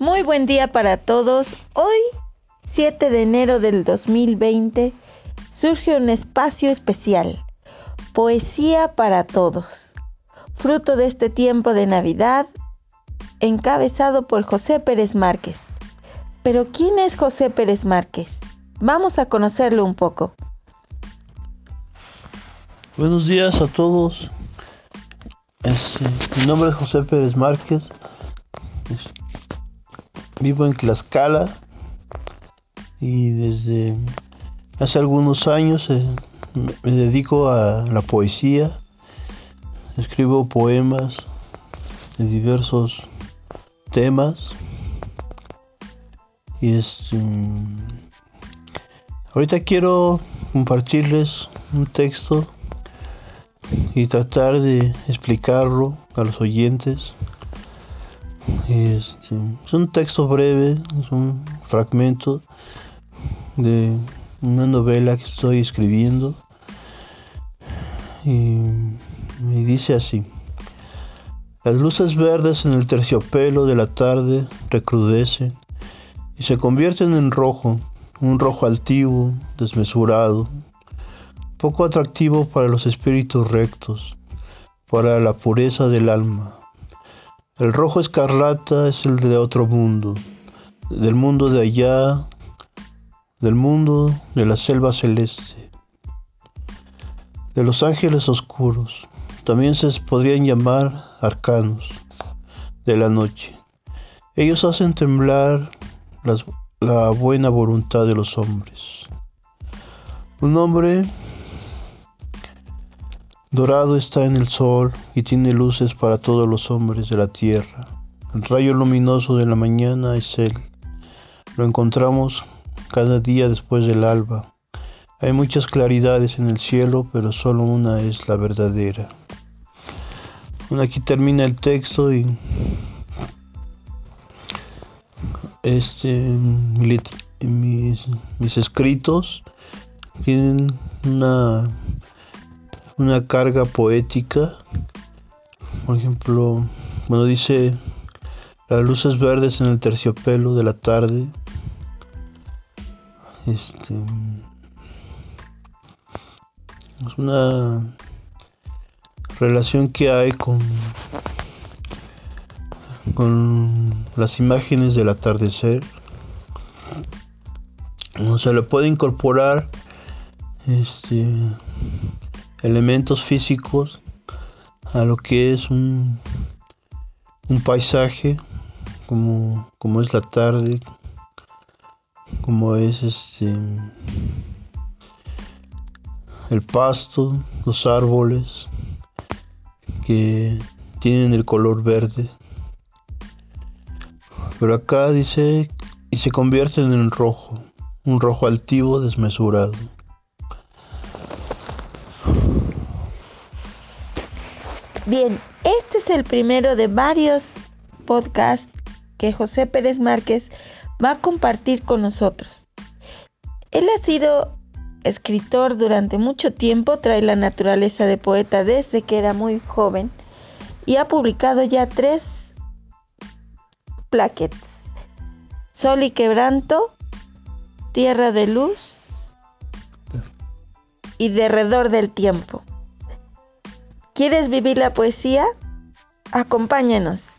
Muy buen día para todos. Hoy, 7 de enero del 2020, surge un espacio especial. Poesía para todos. Fruto de este tiempo de Navidad, encabezado por José Pérez Márquez. Pero ¿quién es José Pérez Márquez? Vamos a conocerlo un poco. Buenos días a todos. Mi nombre es José Pérez Márquez. Vivo en Tlaxcala y desde hace algunos años eh, me dedico a la poesía. Escribo poemas de diversos temas. Y este, ahorita quiero compartirles un texto y tratar de explicarlo a los oyentes este, es un texto breve, es un fragmento de una novela que estoy escribiendo. Y me dice así. Las luces verdes en el terciopelo de la tarde recrudecen y se convierten en rojo, un rojo altivo, desmesurado, poco atractivo para los espíritus rectos, para la pureza del alma. El rojo escarlata es el de otro mundo, del mundo de allá, del mundo de la selva celeste, de los ángeles oscuros. También se podrían llamar arcanos de la noche. Ellos hacen temblar la buena voluntad de los hombres. Un hombre Dorado está en el sol y tiene luces para todos los hombres de la tierra. El rayo luminoso de la mañana es él. Lo encontramos cada día después del alba. Hay muchas claridades en el cielo, pero solo una es la verdadera. Aquí termina el texto y este mis, mis escritos tienen una una carga poética. Por ejemplo, bueno, dice las luces verdes en el terciopelo de la tarde. Este es una relación que hay con con las imágenes del atardecer. se le puede incorporar este elementos físicos a lo que es un, un paisaje como, como es la tarde, como es este el pasto, los árboles que tienen el color verde. Pero acá dice y se convierten en rojo, un rojo altivo desmesurado. Bien, este es el primero de varios podcasts que José Pérez Márquez va a compartir con nosotros. Él ha sido escritor durante mucho tiempo, trae la naturaleza de poeta desde que era muy joven y ha publicado ya tres plaquettes. Sol y quebranto, Tierra de luz y Derredor del tiempo. ¿Quieres vivir la poesía? Acompáñanos.